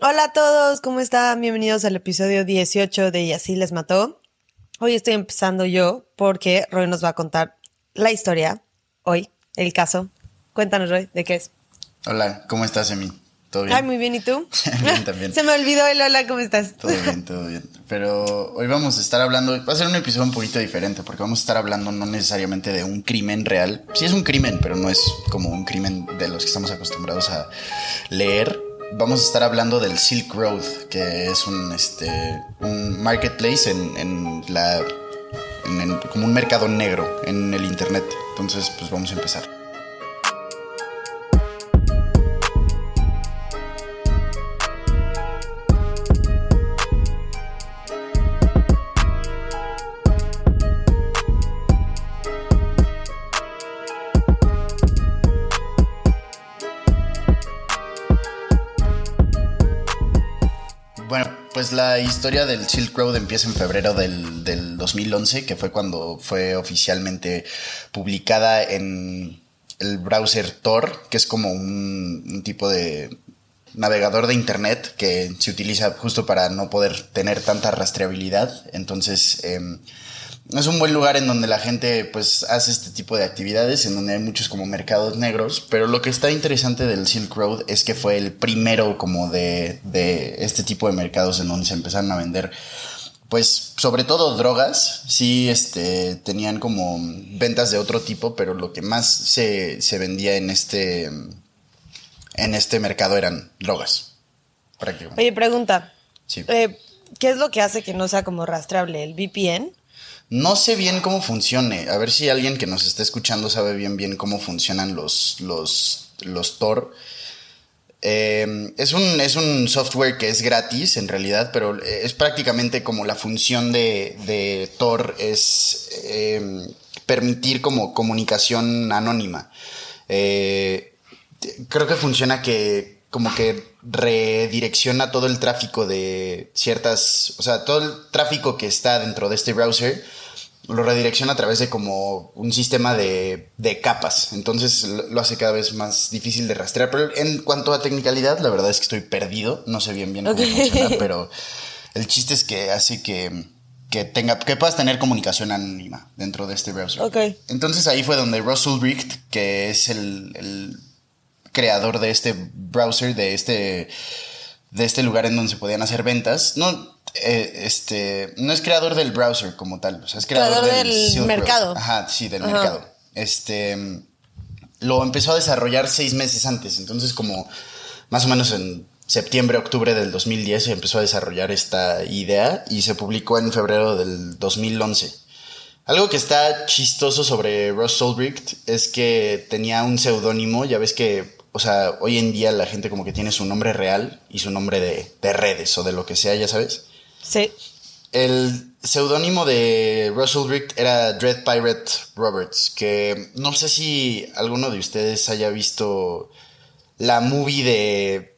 Hola a todos, ¿cómo están? Bienvenidos al episodio 18 de Y así les mató. Hoy estoy empezando yo porque Roy nos va a contar la historia, hoy, el caso. Cuéntanos, Roy, ¿de qué es? Hola, ¿cómo estás, Emi? ¿Todo bien? Ay, muy bien, ¿y tú? bien, también. Se me olvidó el hola, ¿cómo estás? Todo bien, todo bien. Pero hoy vamos a estar hablando, va a ser un episodio un poquito diferente porque vamos a estar hablando no necesariamente de un crimen real. Sí es un crimen, pero no es como un crimen de los que estamos acostumbrados a leer. Vamos a estar hablando del Silk Road, que es un, este, un marketplace en, en la, en como un mercado negro en el internet. Entonces, pues vamos a empezar. Pues la historia del Silk Road empieza en febrero del, del 2011, que fue cuando fue oficialmente publicada en el browser Tor, que es como un, tipo de navegador de internet que se utiliza justo para no poder tener tanta rastreabilidad. Entonces, em, es un buen lugar en donde la gente pues hace este tipo de actividades, en donde hay muchos como mercados negros, pero lo que está interesante del Silk Road es que fue el primero como de, de este tipo de mercados en donde se empezaron a vender pues sobre todo drogas, sí este, tenían como ventas de otro tipo, pero lo que más se, se vendía en este, en este mercado eran drogas, prácticamente. Oye, pregunta. Sí. Eh, ¿Qué es lo que hace que no sea como rastreable? ¿El VPN? No sé bien cómo funcione. A ver si alguien que nos está escuchando sabe bien bien cómo funcionan los, los, los Tor. Eh, es, un, es un software que es gratis en realidad, pero es prácticamente como la función de, de Tor es eh, permitir como comunicación anónima. Eh, creo que funciona que como que redirecciona todo el tráfico de ciertas, o sea, todo el tráfico que está dentro de este browser lo redirecciona a través de como un sistema de, de capas. Entonces lo hace cada vez más difícil de rastrear. Pero en cuanto a tecnicalidad, la verdad es que estoy perdido. No sé bien bien cómo funciona, pero el chiste es que hace que, que tenga, que puedas tener comunicación anónima dentro de este browser. Ok. Entonces ahí fue donde Russell Richt, que es el, el creador de este browser, de este, de este lugar en donde se podían hacer ventas, no, eh, este, no es creador del browser como tal, o sea, es creador, Creador del, del mercado. Ajá, sí, del Ajá. mercado. Este, lo empezó a desarrollar seis meses antes, entonces como más o menos en septiembre, octubre del 2010 se empezó a desarrollar esta idea y se publicó en febrero del 2011. Algo que está chistoso sobre Ross Ulbricht es que tenía un seudónimo, ya ves que, o sea, hoy en día la gente como que tiene su nombre real y su nombre de, de redes o de lo que sea, ya sabes. Sí. El seudónimo de Russell Richt era Dread Pirate Roberts, que no sé si alguno de ustedes haya visto la movie de...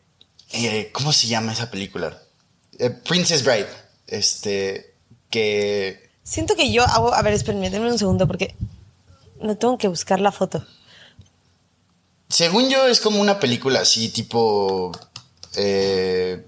eh, ¿Cómo se llama esa película? Eh, Princess Bride. Este, que... Siento que yo hago. A ver, espérenme, denme un segundo porque no tengo que buscar la foto. Según yo es como una película así, tipo... eh,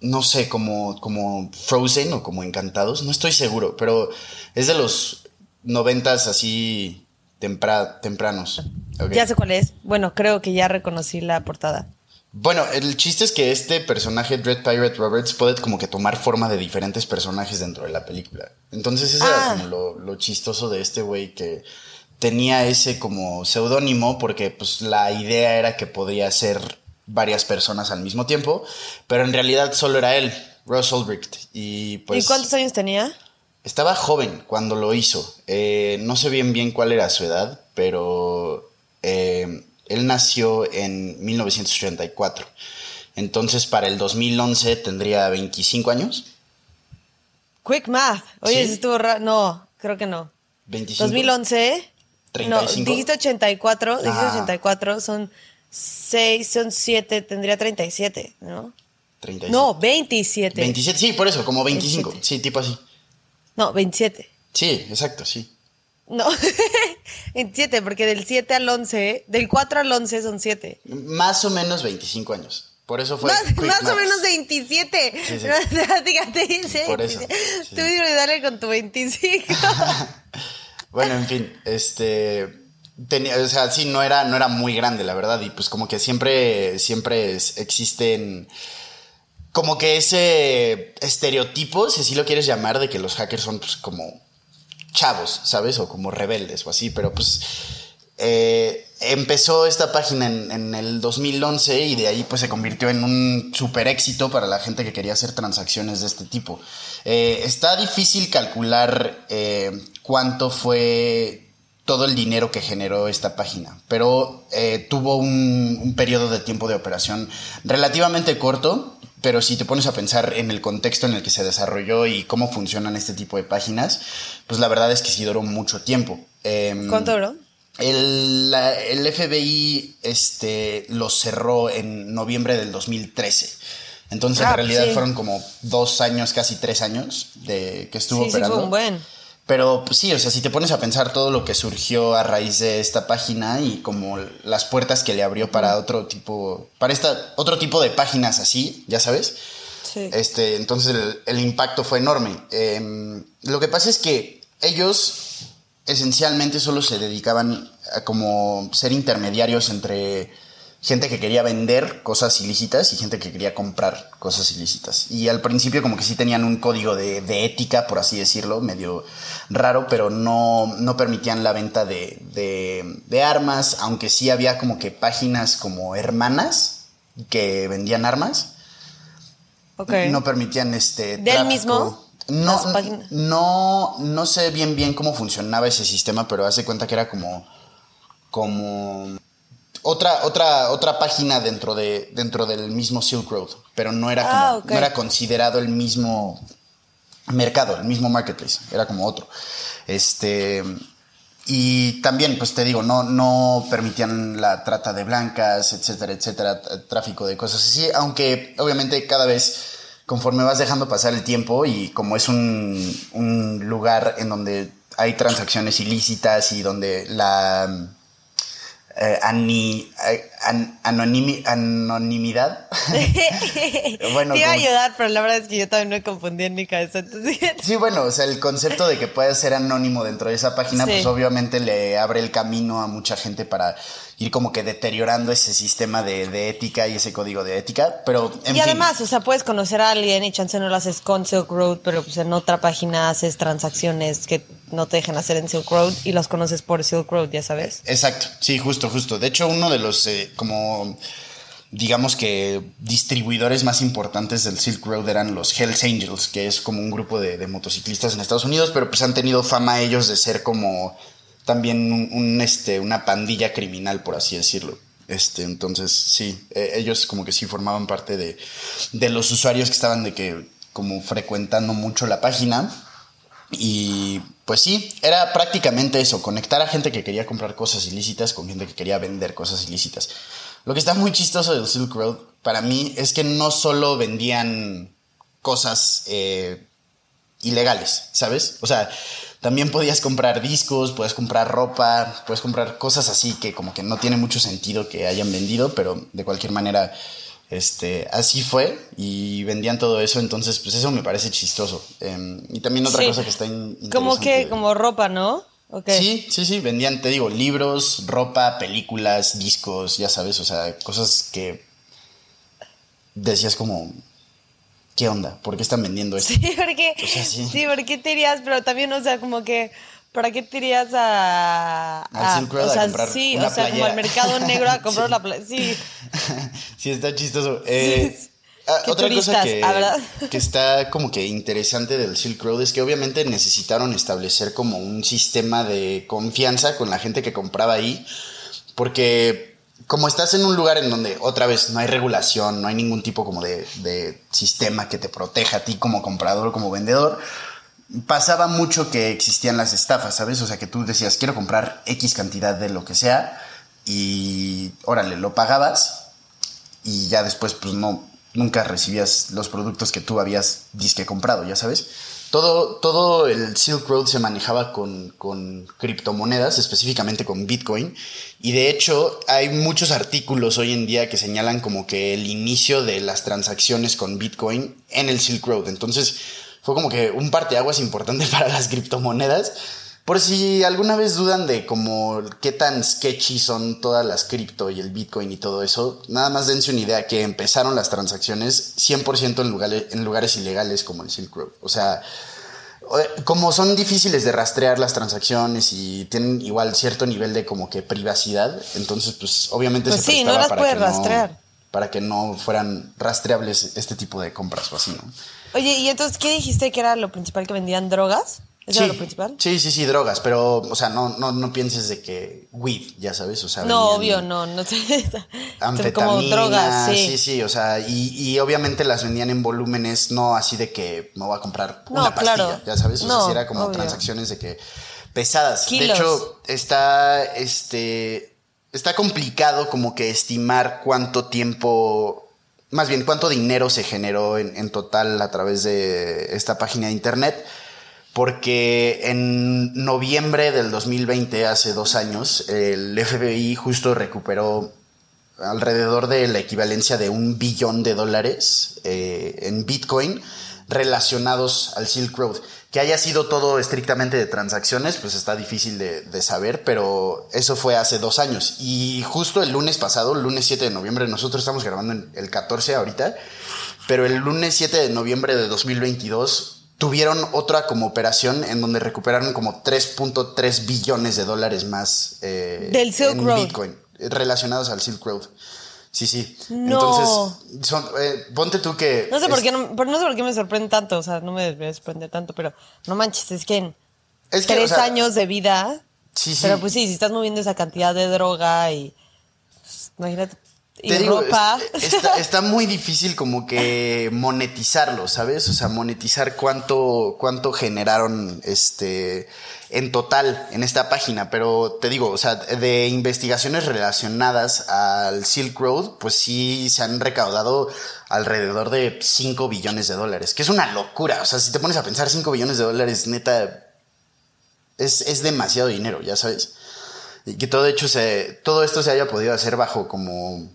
no sé, como, como Frozen o como Encantados, no estoy seguro, pero es de los noventas así tempra- tempranos. Ya sé cuál es. Bueno, creo que ya reconocí la portada. Bueno, el chiste es que este personaje, Dread Pirate Roberts, puede como que tomar forma de diferentes personajes dentro de la película. Entonces ese Ah. era como lo, lo chistoso de este güey que tenía ese como seudónimo porque pues la idea era que podía ser varias personas al mismo tiempo, pero en realidad solo era él, Russell Richt. Y pues ¿Y cuántos años tenía? estaba joven cuando lo hizo. Eh, no sé bien bien cuál era su edad, pero eh, él nació en 1984. Entonces, para el 2011 tendría 25 años. Quick math. Oye, ¿Sí? estuvo raro. No, creo que no. 25. 2011. 35. No, dijiste 84. Dijiste Ah. 84. Son 6, son 7. Tendría 37, ¿no? 37. No, 27. 27, sí, por eso, como 25. 27. Sí, tipo así. No, 27. Sí, exacto, sí. No, 27, porque del 7 al 11, del 4 al 11 son 7. Más o menos 25 años. Por eso fue. Más, más o menos 27. Sí, sí. Fíjate, dice. Por eso, 27. sí. Tú dale con tu 25. Bueno, en fin, este. Tenía, o sea, sí, no era, no era muy grande, la verdad. Y pues como que siempre, siempre existen. Como que ese estereotipo, si así lo quieres llamar, de que los hackers son pues como chavos, ¿sabes? O como rebeldes o así, pero pues eh, empezó esta página en, en el 2011 y de ahí pues se convirtió en un super éxito para la gente que quería hacer transacciones de este tipo. Eh, está difícil calcular eh, cuánto fue todo el dinero que generó esta página, pero eh, tuvo un, un periodo de tiempo de operación relativamente corto, pero si te pones a pensar en el contexto en el que se desarrolló y cómo funcionan este tipo de páginas, pues la verdad es que sí duró mucho tiempo. Em, ¿Cuánto duró? el, la- el FBI este, lo cerró en noviembre del 2013. Entonces, Ah, en realidad sí. fueron como dos años, casi tres años de que estuvo Sí, sí, operando. fue un buen. Pero pues, sí, o sea, si te pones a pensar todo lo que surgió a raíz de esta página y como las puertas que le abrió para otro tipo, para esta, otro tipo de páginas así, ya sabes. Sí. Este, entonces el, el impacto fue enorme. Eh, lo que pasa es que ellos esencialmente solo se dedicaban a como ser intermediarios entre gente que quería vender cosas ilícitas y gente que quería comprar cosas ilícitas. Y al principio como que sí tenían un código de, de ética, por así decirlo, medio raro, pero no, no permitían la venta de, de, de armas, aunque sí había como que páginas como hermanas que vendían armas Ok. no permitían este ¿Del tráfico. mismo? No, no, no sé bien bien cómo funcionaba ese sistema, pero hace cuenta que era como, como otra, otra, otra página dentro de, dentro del mismo Silk Road, pero no era como, Ah, no era considerado el mismo mercado, el mismo marketplace, era como otro. Este, y también, pues te digo, no, no permitían la trata de blancas, etcétera, etcétera, tráfico de cosas así, aunque obviamente cada vez conforme vas dejando pasar el tiempo y como es un, un lugar en donde hay transacciones ilícitas y donde la eh, ani- eh, an- anonimi- anonimidad Bueno, Te iba a como- ayudar, pero la verdad es que yo también me confundí en mi cabeza. Entonces, Sí, bueno, o sea, el concepto de que puedas ser anónimo dentro de esa página, Sí. pues obviamente le abre el camino a mucha gente para ir como que deteriorando ese sistema de, de ética y ese código de ética, pero en y fin. además, o sea, puedes conocer a alguien y chance no lo haces con Silk Road, pero pues en otra página haces transacciones que no te dejan hacer en Silk Road y los conoces por Silk Road, ya sabes. Exacto, sí, justo, justo. De hecho, uno de los eh, como digamos que distribuidores más importantes del Silk Road eran los Hells Angels, que es como un grupo de, de motociclistas en Estados Unidos, pero pues han tenido fama ellos de ser como también un, este, una pandilla criminal, por así decirlo. Este, entonces, sí, eh, ellos como que sí formaban parte de, de los usuarios que estaban de que como frecuentando mucho la página. Y pues sí, era prácticamente eso, conectar a gente que quería comprar cosas ilícitas con gente que quería vender cosas ilícitas. Lo que está muy chistoso del Silk Road para mí es que no solo vendían cosas eh, ilegales, ¿sabes? O sea, también podías comprar discos, puedes comprar ropa, puedes comprar cosas así que como que no tiene mucho sentido que hayan vendido, pero de cualquier manera, este, así fue y vendían todo eso, entonces pues eso me parece chistoso. Eh, y también otra Sí. cosa que está in- Como que, como ropa, ¿no? Sí, sí, sí, vendían, te digo, libros, ropa, películas, discos, ya sabes, o sea, cosas que decías como, ¿qué onda? ¿Por qué están vendiendo esto? Sí, porque, O sea, sí. sí. ¿por qué te irías? Pero también, o sea, como que, ¿para qué te irías a, Silk Road o a comprar sí, una o sea, como al mercado negro a comprar Sí. la playa? Sí, sí, está chistoso. Eh, ah, otra cosa que, ah, que está como que interesante del Silk Road es que obviamente necesitaron establecer como un sistema de confianza con la gente que compraba ahí, porque como estás en un lugar en donde otra vez no hay regulación, no hay ningún tipo como de, de sistema que te proteja a ti como comprador o como vendedor, pasaba mucho que existían las estafas, ¿sabes? O sea, que tú decías, quiero comprar X cantidad de lo que sea y órale, lo pagabas y ya después pues no, nunca recibías los productos que tú habías disque comprado, ya sabes. Todo, todo el Silk Road se manejaba con, con criptomonedas, específicamente con Bitcoin. Y de hecho, hay muchos artículos hoy en día que señalan como que el inicio de las transacciones con Bitcoin en el Silk Road. Entonces, fue como que un parteaguas importante para las criptomonedas. Por si alguna vez dudan de como qué tan sketchy son todas las cripto y el Bitcoin y todo eso, nada más dense una idea que empezaron las transacciones 100% en lugares, en lugares ilegales como el Silk Road. O sea, como son difíciles de rastrear las transacciones y tienen igual cierto nivel de como que privacidad, entonces pues obviamente pues se sí, no las para que rastrear. No, para que no fueran rastreables este tipo de compras o así, ¿no? Oye, ¿y entonces qué dijiste que era lo principal que vendían drogas? Sí, lo principal? Sí, sí, sí, drogas, pero, o sea, no, no, no pienses de que weed, ya sabes, o sea. No, obvio, no, no sé. Anfetamina, como drogas, sí. Sí, sí, o sea, y, y, obviamente las vendían en volúmenes, no así de que me voy a comprar una pastilla, ya sabes, o sea, era como transacciones de que pesadas. De hecho, está, este, está complicado como que estimar cuánto tiempo más bien cuánto dinero se generó en, en, total a través de esta página de internet porque en noviembre del 2020, hace dos años, el FBI justo recuperó alrededor de la equivalencia de un billón de dólares eh, en Bitcoin relacionados al Silk Road. Que haya sido todo estrictamente de transacciones, pues está difícil de, de, saber, pero eso fue hace dos años. Y justo el lunes pasado, el lunes 7 de noviembre, nosotros estamos grabando el 14 ahorita, pero el lunes 7 de noviembre de 2022 tuvieron otra como operación en donde recuperaron como 3.3 billones de dólares más eh, Del Silk en Bitcoin relacionados al Silk Road. Sí, sí. Entonces, eh, ponte tú que... No sé, por qué no, no sé por qué me sorprende tanto, o sea, no me debe sorprender tanto, pero no manches, es que en tres años de vida... Sí, sí. Pero pues sí, si estás moviendo esa cantidad de droga y... Pues, imagínate y ropa. está, muy difícil como que monetizarlo, ¿sabes? O sea, monetizar cuánto, cuánto generaron este en total en esta página. Pero te digo, o sea, de investigaciones relacionadas al Silk Road, pues sí se han recaudado alrededor de 5 billones de dólares, que es una locura. O sea, si te pones a pensar 5 billones de dólares, neta, es, es demasiado dinero, ya sabes. Y que todo hecho se, todo esto se haya podido hacer bajo como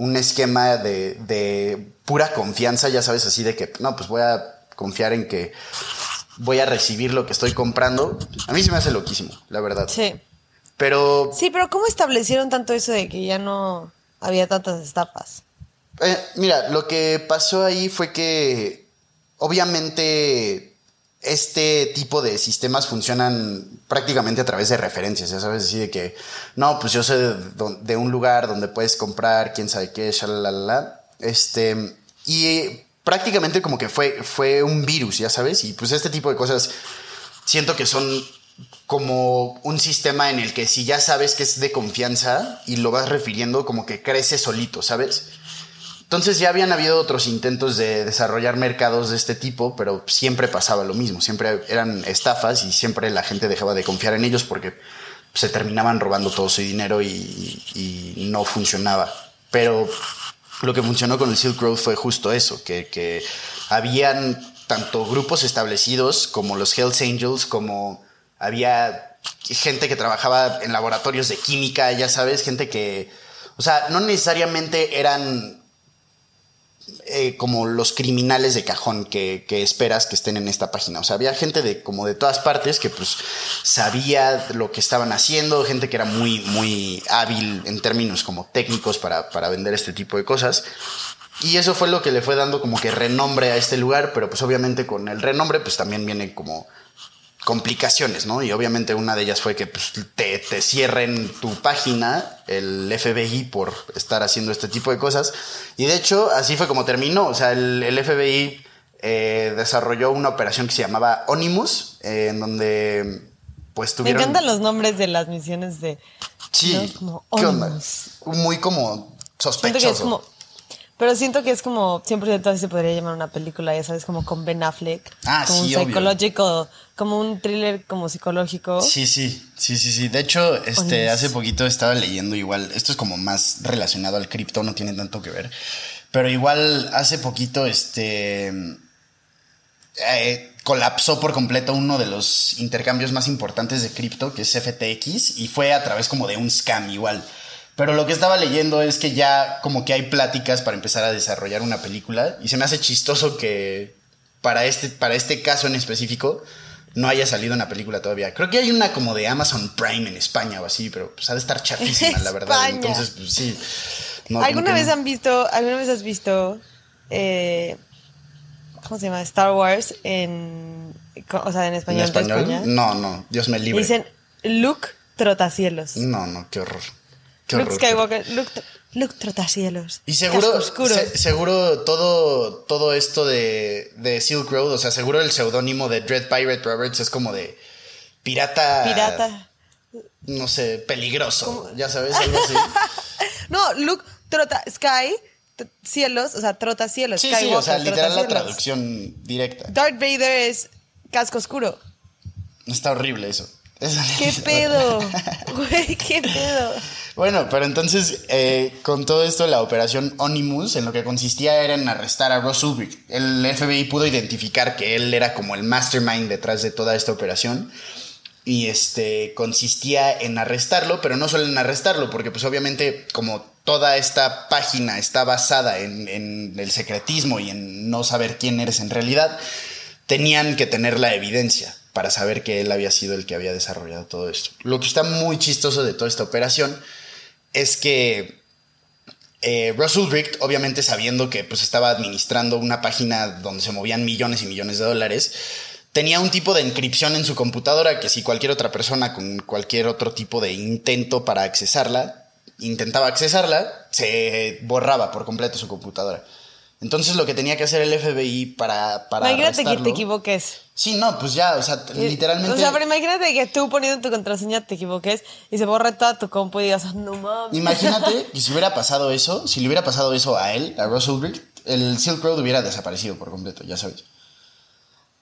un esquema de, pura confianza, ya sabes, así de que, no, pues voy a confiar en que voy a recibir lo que estoy comprando. A mí se me hace loquísimo, la verdad. Sí. Pero... Sí, pero ¿cómo establecieron tanto eso de que ya no había tantas estafas? Eh, mira, lo que pasó ahí fue que obviamente este tipo de sistemas funcionan prácticamente a través de referencias, ya sabes, así de que, no, pues yo sé de, un lugar donde puedes comprar, quién sabe qué, shalalala, este, y prácticamente como que fue, fue un virus, ya sabes, y pues este tipo de cosas siento que son como un sistema en el que si ya sabes que es de confianza y lo vas refiriendo, como que crece solito, ¿sabes? Entonces ya habían habido otros intentos de desarrollar mercados de este tipo, pero siempre pasaba lo mismo, siempre eran estafas y siempre la gente dejaba de confiar en ellos porque se terminaban robando todo su dinero y, no funcionaba. Pero lo que funcionó con el Silk Road fue justo eso, que, que habían tanto grupos establecidos como los Hells Angels, como había gente que trabajaba en laboratorios de química, ya sabes, gente que, o sea, no necesariamente eran eh, como los criminales de cajón que, esperas que estén en esta página. O sea, había gente de como de todas partes que pues sabía lo que estaban haciendo, gente que era muy, muy hábil en términos como técnicos para, para vender este tipo de cosas. Y eso fue lo que le fue dando como que renombre a este lugar, pero pues obviamente con el renombre pues también viene como complicaciones, ¿no? Y obviamente una de ellas fue que pues, te, te, cierren tu página, el FBI, por estar haciendo este tipo de cosas. Y de hecho, así fue como terminó. O sea, el, FBI eh, desarrolló una operación que se llamaba Onimus, eh, en donde pues tuvieron... Me encantan los nombres de las misiones de... Sí, ¿qué onda? Muy como sospechoso. Pero siento que es como, siempre así se podría llamar una película, ya sabes, como con Ben Affleck. Ah, como sí, un psicológico, como un thriller como psicológico. Sí, sí, sí, sí, sí. De hecho, este, hace poquito estaba leyendo igual, esto es como más relacionado al cripto, no tiene tanto que ver. Pero igual hace poquito, este eh, colapsó por completo uno de los intercambios más importantes de cripto, que es FTX, y fue a través como de un scam igual. Pero lo que estaba leyendo es que ya como que hay pláticas para empezar a desarrollar una película y se me hace chistoso que para este, para este caso en específico no haya salido una película todavía. Creo que hay una como de Amazon Prime en España o así, pero pues ha de estar chafísima, la verdad. Entonces, pues sí. ¿Alguna vez han visto, alguna vez has visto, eh, ¿cómo se llama? Star Wars en, o sea, en español. ¿En español? No, no, Dios me libre. Dicen Luke Trotacielos. No, no, qué horror. Luke Skywalker, Luke, Trotacielos. Y seguro, seguro todo, todo esto de, de Silk Road, o sea, seguro el seudónimo de Dread Pirate Roberts es como de pirata. Pirata. No sé, peligroso. Ya sabes, algo así. no, Luke Trota Sky cielos, o sea, trota cielos. Sí, sí, o sea, literal la traducción directa. Darth Vader es casco oscuro. Está horrible eso. ¿Qué pedo? Güey, qué pedo. Bueno, pero entonces, eh, con todo esto, la operación Onimus, en lo que consistía era en arrestar a Ross Ulbricht. El FBI pudo identificar que él era como el mastermind detrás de toda esta operación. Y este consistía en arrestarlo, pero no solo en arrestarlo, porque pues obviamente como toda esta página está basada en, en el secretismo y en no saber quién eres en realidad, tenían que tener la evidencia para saber que él había sido el que había desarrollado todo esto. Lo que está muy chistoso de toda esta operación es que eh, Russell Richt, obviamente sabiendo que pues, estaba administrando una página donde se movían millones y millones de dólares, tenía un tipo de encripción en su computadora que si cualquier otra persona con cualquier otro tipo de intento para accesarla, intentaba accesarla, se borraba por completo su computadora. Entonces lo que tenía que hacer el FBI para... para imagínate que te equivoques. Sí, no, pues ya, o sea, literalmente... O sea, pero imagínate que tú poniendo tu contraseña te equivoques y se borra toda tu compu y digas, no mames. Imagínate que si hubiera pasado eso, si le hubiera pasado eso a él, a Russell Ulbricht, el Silk Road hubiera desaparecido por completo, ya sabes.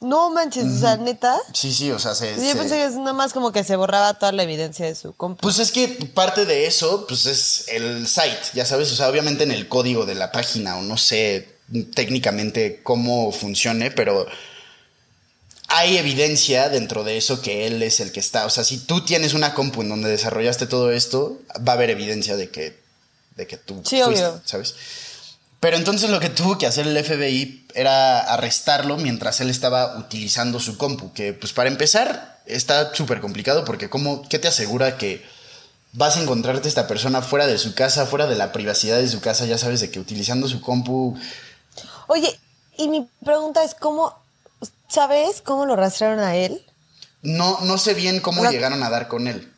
No manches, o sea, neta. Sí, sí, o sea, se. Yo pensé que es nada más como que se borraba toda la evidencia de su compu. Pues es que parte de eso, pues es el site, ya sabes, o sea, obviamente en el código de la página, o no sé técnicamente cómo funcione, pero hay evidencia dentro de eso que él es el que está. O sea, si tú tienes una compu en donde desarrollaste todo esto, va a haber evidencia de que, de que tú sí, obvio. ¿sabes? Pero entonces lo que tuvo que hacer el FBI era arrestarlo mientras él estaba utilizando su compu, que pues para empezar está súper complicado porque ¿cómo, ¿qué te asegura que vas a encontrarte esta persona fuera de su casa, fuera de la privacidad de su casa, ya sabes de que utilizando su compu Oye, y mi pregunta es, ¿cómo, sabes cómo lo rastrearon a él? No, no sé bien cómo llegaron a dar con él.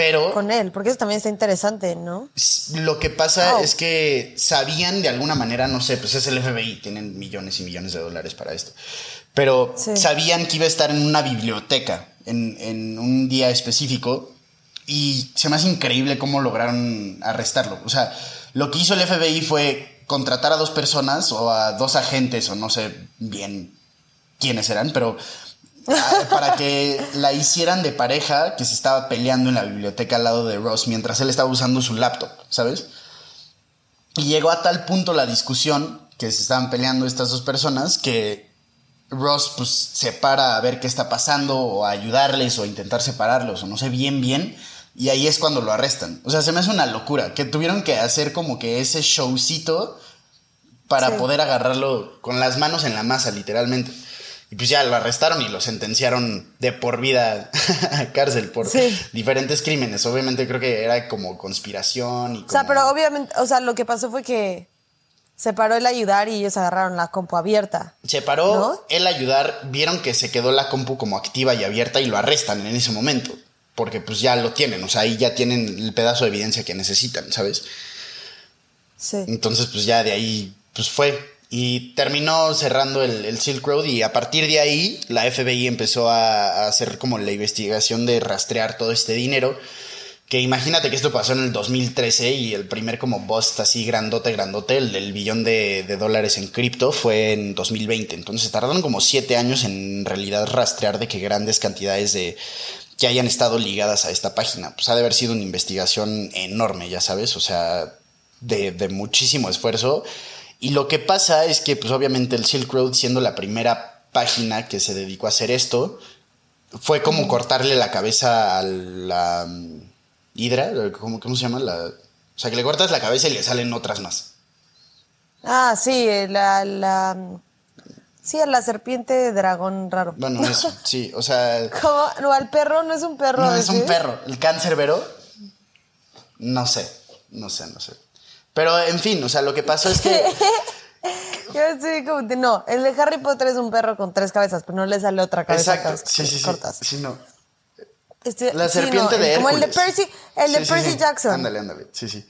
Pero. Con él, porque eso también está interesante, ¿no? Lo que pasa es que sabían de alguna manera, no sé, pues es el FBI, tienen millones y millones de dólares para esto. Pero sabían que iba a estar en una biblioteca en, en, un día específico y se me hace increíble cómo lograron arrestarlo. O sea, lo que hizo el FBI fue contratar a dos personas o a dos agentes o no sé bien quiénes eran, pero para que la hicieran de pareja que se estaba peleando en la biblioteca al lado de Ross mientras él estaba usando su laptop, ¿sabes? Y llegó a tal punto la discusión que se estaban peleando estas dos personas que Ross pues se para a ver qué está pasando o a ayudarles o a intentar separarlos o no sé bien bien y ahí es cuando lo arrestan. O sea, se me hace una locura que tuvieron que hacer como que ese showcito para poder agarrarlo con las manos en la masa, literalmente. Y pues ya lo arrestaron y lo sentenciaron de por vida a cárcel por diferentes crímenes. Obviamente creo que era como conspiración y O sea, pero obviamente, o sea, lo que pasó fue que se paró el ayudar y ellos agarraron la compu abierta. Se paró el ayudar, vieron que se quedó la compu como activa y abierta y lo arrestan en ese momento porque pues ya lo tienen, o sea, ahí ya tienen el pedazo de evidencia que necesitan, ¿sabes? Sí. Entonces, pues ya de ahí, pues fue. Y terminó cerrando el, Silk Road y a partir de ahí la FBI empezó a, hacer como la investigación de rastrear todo este dinero. Que imagínate que esto pasó en el 2013 y el primer como bust así grandote, grandote, el del billón de, de dólares en cripto fue en 2020. Entonces tardaron como siete años en realidad rastrear de que grandes cantidades de, que hayan estado ligadas a esta página. Pues ha de haber sido una investigación enorme, ya sabes, o sea, de, muchísimo esfuerzo. Y lo que pasa es que, pues obviamente el Silk Road, siendo la primera página que se dedicó a hacer esto fue como cortarle la cabeza a la mm, hidra, ¿cómo, ¿cómo se llama? La, o sea, que le cortas la cabeza y le salen otras más. Ah, sí, la, la sí, a la serpiente dragón raro. Bueno, eso, sí, o sea, ¿Cómo? No, al perro no es un perro. no es un perro. El cáncerbero, no sé, no sé, no sé. Pero en fin, o sea, lo que pasó es que Yo estoy como de, no, el de Harry Potter es un perro con tres cabezas, pero no le sale otra cabeza. Exacto, sí, sí, sí. cortas. Sí, no. Este, La sí, serpiente no, de Como el de Hércules. Percy, el de Sí, Percy sí. Jackson. Ándale, ándale. Sí, sí.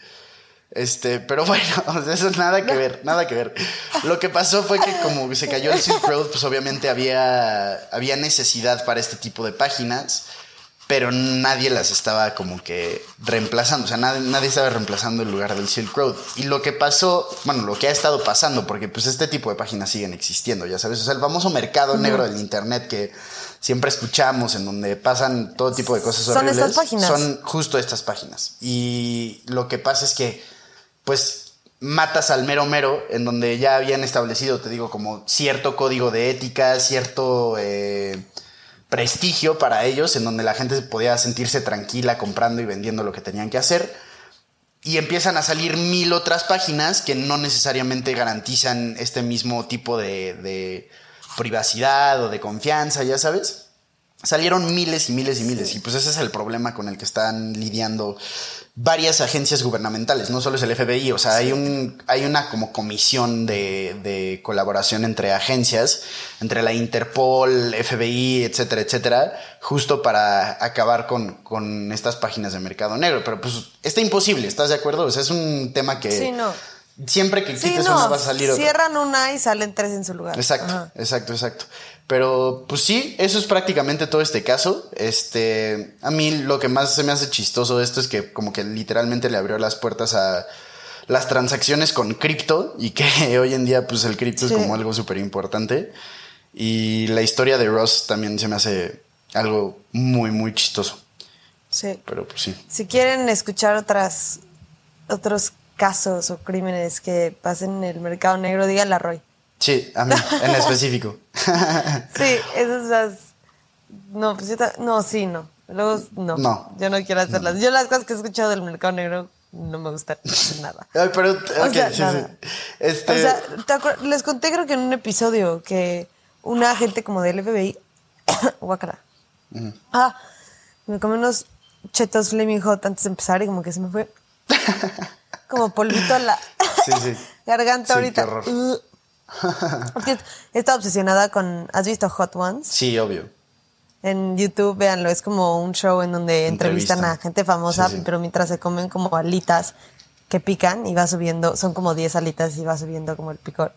Este, pero bueno, eso es nada que ver, nada que ver. Lo que pasó fue que como se cayó el Silk Road, pues obviamente había, había necesidad para este tipo de páginas, pero nadie las estaba como que reemplazando, o sea, nadie, nadie estaba reemplazando el lugar del Silk Road. Y lo que pasó, bueno, lo que ha estado pasando, porque pues este tipo de páginas siguen existiendo, ya sabes, o sea, el famoso mercado negro del Internet que siempre escuchamos, en donde pasan todo tipo de cosas Son horribles. estas páginas. Son justo estas páginas. Y lo que pasa es que, pues, matas al mero mero, en donde ya habían establecido, te digo, como cierto código de ética, cierto eh, prestigio para ellos, en donde la gente podía sentirse tranquila comprando y vendiendo lo que tenían que hacer. Y empiezan a salir mil otras páginas que no necesariamente garantizan este mismo tipo de, de privacidad o de confianza, ya sabes. Salieron miles y miles y miles. Y pues ese es el problema con el que están lidiando varias agencias gubernamentales. No solo es el FBI, o sea, hay, un, hay una como comisión de, de colaboración entre agencias, entre la Interpol, FBI, etcétera, etcétera, justo para acabar con, con estas páginas de mercado negro. Pero pues está imposible, ¿estás de acuerdo? O sea, es un tema que Sí, no. siempre que Sí, quites no. una va a salir otra. Cierran una y salen tres en su lugar. Exacto, Ajá. exacto, exacto. Pero pues sí, eso es prácticamente todo este caso. Este, a mí lo que más se me hace chistoso de esto es que como que literalmente le abrió las puertas a las transacciones con cripto y que hoy en día pues el cripto Sí. es como algo súper importante. Y la historia de Ross también se me hace algo muy, muy chistoso. Sí. Pero pues sí. Si quieren escuchar otras, otros casos o crímenes que pasen en el mercado negro, díganle a Roy. Sí, a mí en específico. Sí, esas las... No, pues yo ta- No, sí, no. Luego, no. No. Yo no quiero hacerlas. Yo las cosas que he escuchado del mercado negro no me gustan nada. Ay, pero, O ok, sea, sí, nada. sí. Este, O sea, ¿te acuer- les conté creo que en un episodio que una agente como del FBI, guácala, ah, me comí unos chetos Flaming Hot antes de empezar y como que se me fue como polvito a la Sí, sí. garganta ahorita. qué horror. Porque estado obsesionada con, ¿has visto Hot Ones? sí, obvio. En YouTube, véanlo, es como un show en donde entrevistan, Entrevistan. a gente famosa, Sí, sí. pero mientras se comen como alitas que pican y va subiendo, son como 10 alitas y va subiendo como el picor.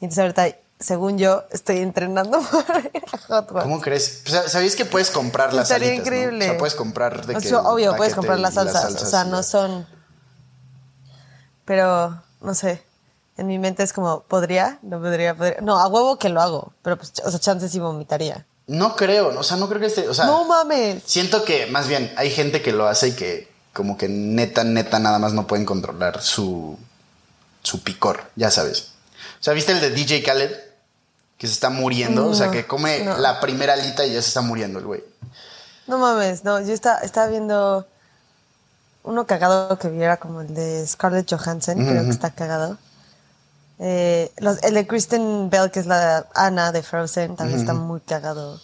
Y entonces ahorita, según yo, estoy entrenando para ir a Hot Ones. ¿Cómo crees? O sea, ¿Sabías que puedes comprar las Estaría salitas, no? increíble. O sea, puedes comprar de O sea, obvio, puedes comprar y las salsas, o sea, no son... Pero, no sé, en mi mente es como, ¿podría? No podría, podría. No, a huevo que lo hago, pero pues, o sea, chances sí vomitaría. No creo, o sea, no creo que esté, o sea, no mames. siento que más bien hay gente que lo hace y que como que neta, neta, nada más no pueden controlar su, su picor, ya sabes. O sea, ¿viste el de DJ Khaled? Que se está muriendo, o sea, que come no. la primera alita y ya se está muriendo el güey. No mames, no, yo estaba, estaba viendo uno cagado que viera como el de Scarlett Johansson, creo que está cagado. Eh, los- el de Kristen Bell, que es la Anna de Frozen, también está muy cagado.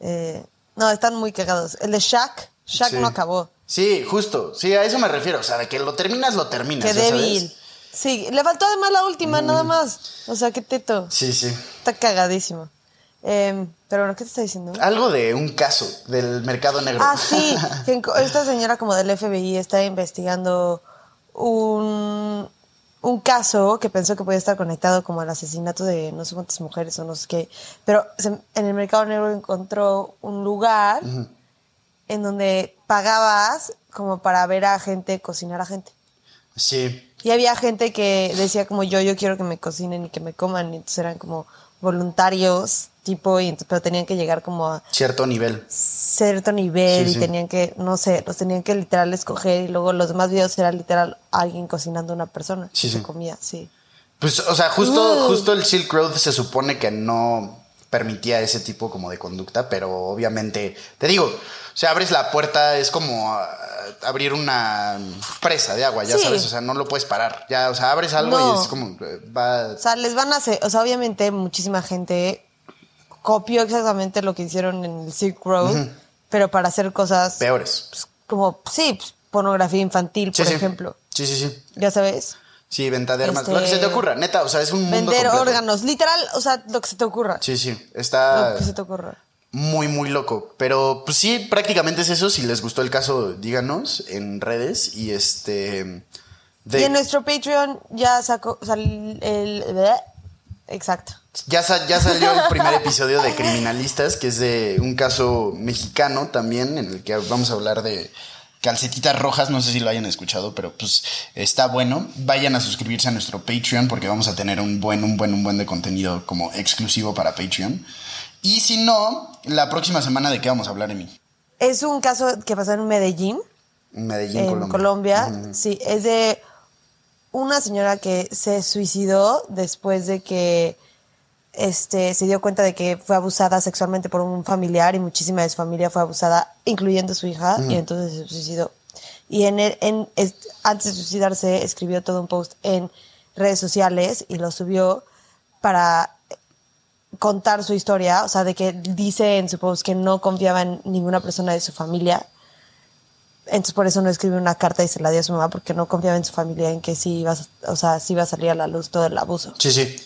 Eh, no, están muy cagados. El de Shaq, Shaq Sí. no acabó. Sí, justo, sí, a eso me refiero, o sea, de que lo terminas, lo terminas. Qué sabes. débil. Sí, le faltó además la última, nada más. O sea, qué teto. Sí, sí. Está cagadísimo. Eh, pero bueno, ¿qué te está diciendo? Algo de un caso del mercado negro. Ah, sí. esta señora como del FBI está investigando un, un caso que pensó que podía estar conectado como al asesinato de no sé cuántas mujeres o no sé qué. Pero se- en el mercado negro encontró un lugar en donde pagabas como para ver a gente cocinar a gente. Sí. Y había gente que decía como yo, yo quiero que me cocinen y que me coman. Y entonces eran como voluntarios, tipo, y entonces, pero tenían que llegar como a Cierto nivel. Cierto nivel Sí, y sí. tenían que, no sé, los tenían que literal escoger y luego los demás videos era literal alguien cocinando a una persona. Sí, que sí. comía, sí. Pues, o sea, justo, Uh. justo el Silk Road se supone que no. permitía ese tipo como de conducta, pero obviamente, te digo, o sea, abres la puerta, es como ah, abrir una presa de agua, ya Sí. sabes, o sea, no lo puedes parar, ya, o sea, abres algo No. y es como, eh, va, O sea, les van a hacer, o sea, obviamente muchísima gente copió exactamente lo que hicieron en el Silk Road, pero para hacer cosas peores. pues, como, sí, pues, pornografía infantil, Sí, por sí. entabló Sí, sí, sí. Ya sabes. Sí, venta de armas, Este, lo que se te ocurra, neta, o sea, es un mundo Vender completo. órganos, literal, o sea, lo que se te ocurra. Sí, sí, está Lo que se te ocurra. muy, muy loco. Pero pues sí, prácticamente es eso. Si les gustó el caso, díganos en redes y este... de- Y en nuestro Patreon ya sacó, o sea, el, el- exacto. Ya, sa- ya salió el primer episodio de Criminalistas, que es de un caso mexicano también, en el que vamos a hablar de calcetitas rojas, no sé si lo hayan escuchado, pero pues está bueno. Vayan a suscribirse a nuestro Patreon porque vamos a tener un buen, un buen, un buen de contenido como exclusivo para Patreon. Y si no, la próxima semana de qué vamos a hablar, Emi. Es un caso que pasó en Medellín, Medellín, en Colombia. Colombia. Sí, es de una señora que se suicidó después de que este, se dio cuenta de que fue abusada sexualmente por un familiar y muchísima de su familia fue abusada, incluyendo su hija, y entonces se suicidó. Y en, el- en es- antes de suicidarse escribió todo un post en redes sociales y lo subió para contar su historia, o sea, de que dice en su post que no confiaba en ninguna persona de su familia. Entonces por eso no escribió una carta y se la dio a su mamá porque no confiaba en su familia en que sí iba, o sea, sí iba a salir a la luz todo el abuso. Sí, sí.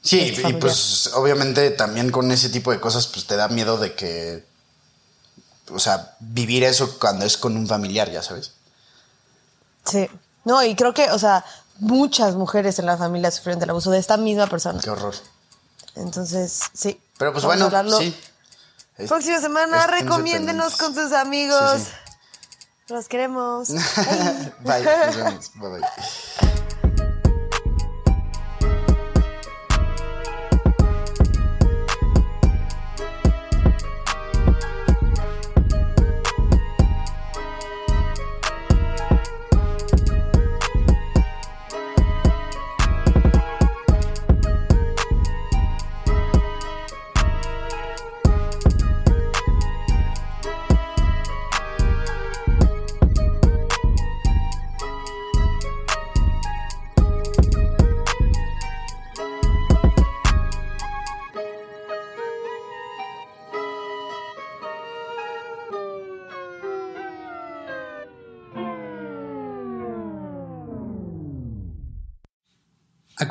Sí, y pues obviamente también con ese tipo de cosas pues te da miedo de que, o sea, vivir eso cuando es con un familiar, ya sabes. Sí. No, y creo que, o sea, muchas mujeres en la familia sufrieron del abuso de esta misma persona. Qué horror. Entonces, sí. Pero pues bueno, sí. Próxima semana, recomiéndenos con sus amigos. Sí, sí. Los queremos. Bye, nos vemos. Bye, bye.